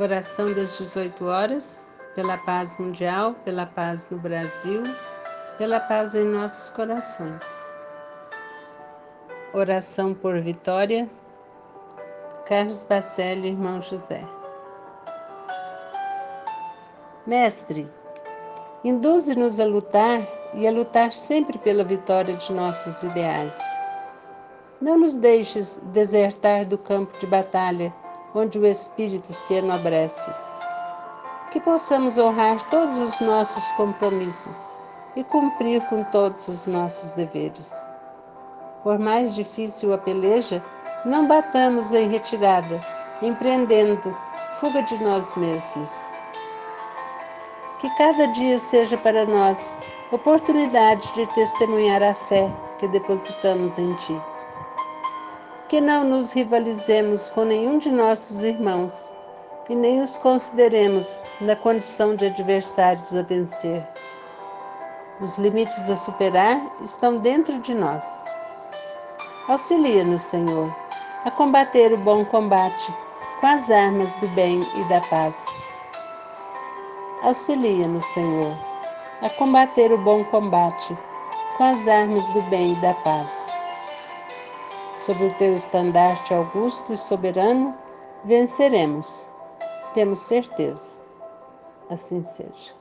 Oração das 18 horas, pela paz mundial, pela paz no Brasil, pela paz em nossos corações. Oração por vitória, Carlos Bacelli, irmão José. Mestre, induze-nos a lutar e a lutar sempre pela vitória de nossos ideais. Não nos deixes desertar do campo de batalha onde o espírito se enobrece. Que possamos honrar todos os nossos compromissos e cumprir com todos os nossos deveres. Por mais difícil a peleja, não batamos em retirada, empreendendo fuga de nós mesmos. Que cada dia seja para nós oportunidade de testemunhar a fé que depositamos em Ti que não nos rivalizemos com nenhum de nossos irmãos e nem os consideremos na condição de adversários a vencer. Os limites a superar estão dentro de nós. Auxilia-nos, Senhor, a combater o bom combate com as armas do bem e da paz. Auxilia-nos, Senhor, a combater o bom combate com as armas do bem e da paz sob o teu estandarte augusto e soberano, venceremos. Temos certeza. Assim seja.